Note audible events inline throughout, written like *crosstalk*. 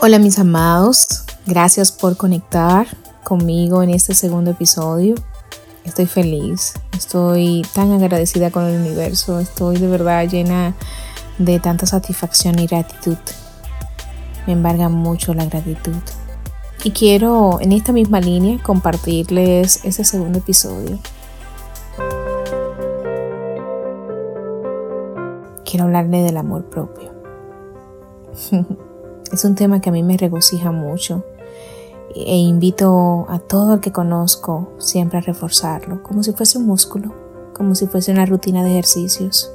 Hola mis amados, gracias por conectar conmigo en este segundo episodio. Estoy feliz, estoy tan agradecida con el universo, estoy de verdad llena de tanta satisfacción y gratitud. Me embarga mucho la gratitud. Y quiero en esta misma línea compartirles ese segundo episodio. Quiero hablarle del amor propio. *laughs* Es un tema que a mí me regocija mucho e invito a todo el que conozco siempre a reforzarlo, como si fuese un músculo, como si fuese una rutina de ejercicios,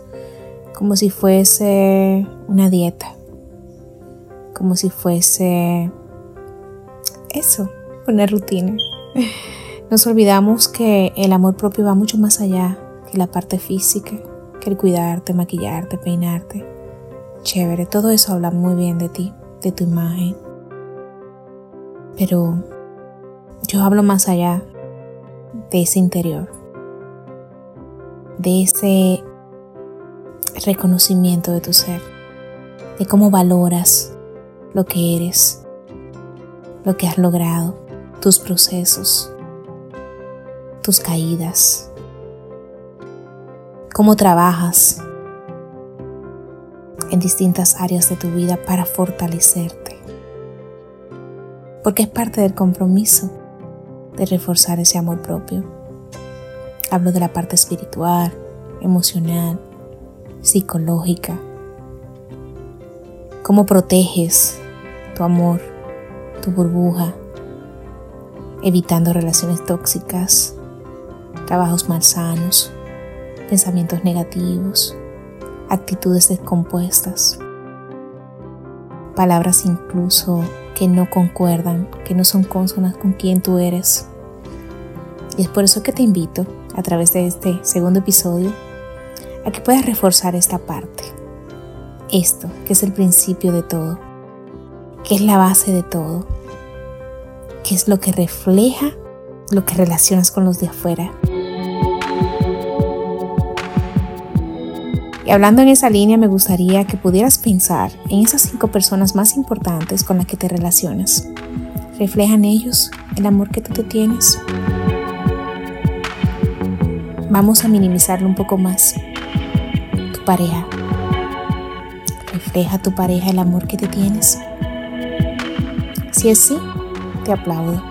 como si fuese una dieta, como si fuese eso, una rutina. *laughs* Nos olvidamos que el amor propio va mucho más allá que la parte física, que el cuidarte, maquillarte, peinarte. Chévere, todo eso habla muy bien de ti de tu imagen. Pero yo hablo más allá de ese interior, de ese reconocimiento de tu ser, de cómo valoras lo que eres, lo que has logrado, tus procesos, tus caídas, cómo trabajas en distintas áreas de tu vida para fortalecerte. Porque es parte del compromiso de reforzar ese amor propio. Hablo de la parte espiritual, emocional, psicológica. Cómo proteges tu amor, tu burbuja, evitando relaciones tóxicas, trabajos malsanos, pensamientos negativos, actitudes descompuestas, palabras incluso que no concuerdan, que no son consonas con quien tú eres. Y es por eso que te invito, a través de este segundo episodio, a que puedas reforzar esta parte. Esto, que es el principio de todo, que es la base de todo, que es lo que refleja lo que relacionas con los de afuera. Y hablando en esa línea, me gustaría que pudieras pensar en esas cinco personas más importantes con las que te relacionas. ¿Reflejan ellos el amor que tú te tienes? Vamos a minimizarlo un poco más. Tu pareja. ¿Refleja tu pareja el amor que te tienes? Si es sí, te aplaudo.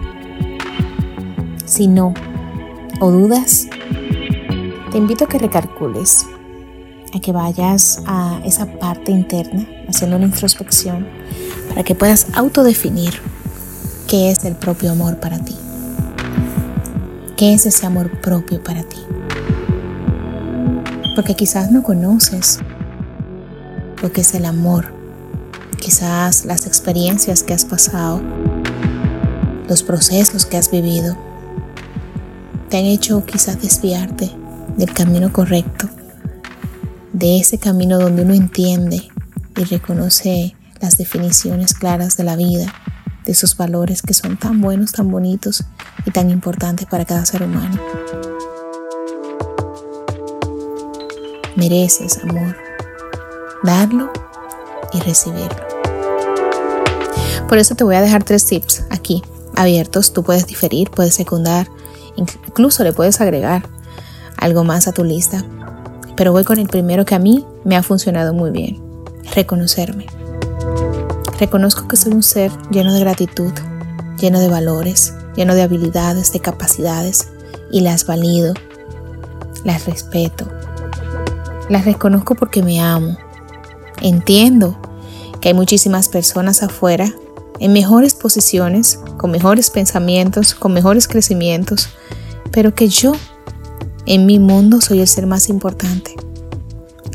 Si no, o dudas, te invito a que recalcules a que vayas a esa parte interna, haciendo una introspección, para que puedas autodefinir qué es el propio amor para ti. ¿Qué es ese amor propio para ti? Porque quizás no conoces lo que es el amor. Quizás las experiencias que has pasado, los procesos que has vivido, te han hecho quizás desviarte del camino correcto de ese camino donde uno entiende y reconoce las definiciones claras de la vida, de esos valores que son tan buenos, tan bonitos y tan importantes para cada ser humano. Mereces amor, darlo y recibirlo. Por eso te voy a dejar tres tips aquí, abiertos. Tú puedes diferir, puedes secundar, incluso le puedes agregar algo más a tu lista pero voy con el primero que a mí me ha funcionado muy bien, reconocerme. Reconozco que soy un ser lleno de gratitud, lleno de valores, lleno de habilidades, de capacidades, y las valido, las respeto. Las reconozco porque me amo. Entiendo que hay muchísimas personas afuera en mejores posiciones, con mejores pensamientos, con mejores crecimientos, pero que yo en mi mundo soy el ser más importante,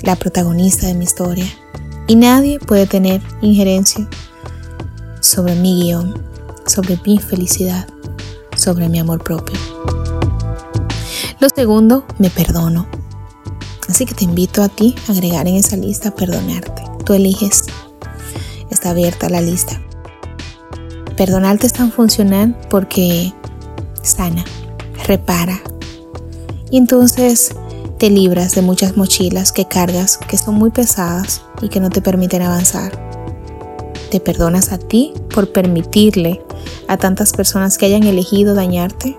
la protagonista de mi historia, y nadie puede tener injerencia sobre mi guion, sobre mi felicidad, sobre mi amor propio. Lo segundo, me perdono. Así que te invito a ti a agregar en esa lista perdonarte. Tú eliges. Está abierta la lista. Perdonarte es tan funcional porque sana, repara, y entonces te libras de muchas mochilas que cargas que son muy pesadas y que no te permiten avanzar. Te perdonas a ti por permitirle a tantas personas que hayan elegido dañarte,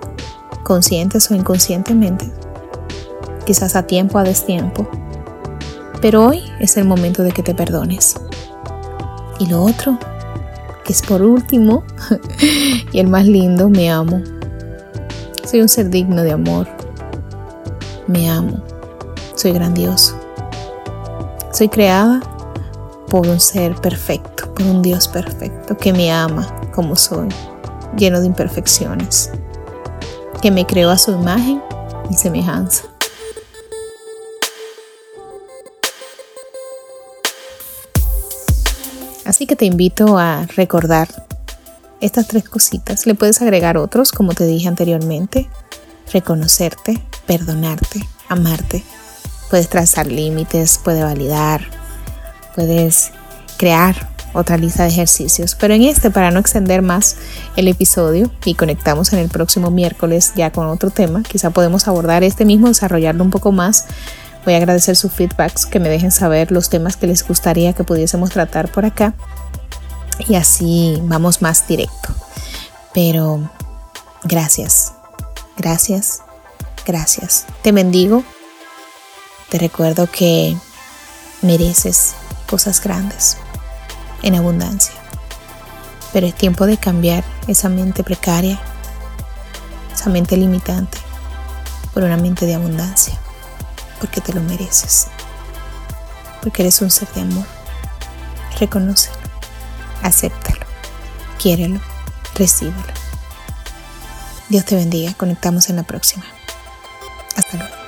conscientes o inconscientemente, quizás a tiempo o a destiempo. Pero hoy es el momento de que te perdones. Y lo otro, que es por último *laughs* y el más lindo, me amo. Soy un ser digno de amor. Me amo. Soy grandioso. Soy creada por un ser perfecto, por un Dios perfecto que me ama como soy, lleno de imperfecciones, que me creó a su imagen y semejanza. Así que te invito a recordar estas tres cositas. Le puedes agregar otros, como te dije anteriormente. Reconocerte, perdonarte, amarte. Puedes trazar límites, puedes validar, puedes crear otra lista de ejercicios. Pero en este, para no extender más el episodio y conectamos en el próximo miércoles ya con otro tema, quizá podemos abordar este mismo, desarrollarlo un poco más Voy a agradecer sus feedbacks, que me dejen saber los temas que les gustaría que pudiésemos tratar por acá. Y así vamos más directo. Pero gracias, gracias, gracias. Te bendigo. Te recuerdo que mereces cosas grandes en abundancia. Pero es tiempo de cambiar esa mente precaria, esa mente limitante, por una mente de abundancia porque te lo mereces, porque eres un ser de amor. Reconócelo, acéptalo, quiérelo, recíbelo. Dios te bendiga, conectamos en la próxima. Hasta luego.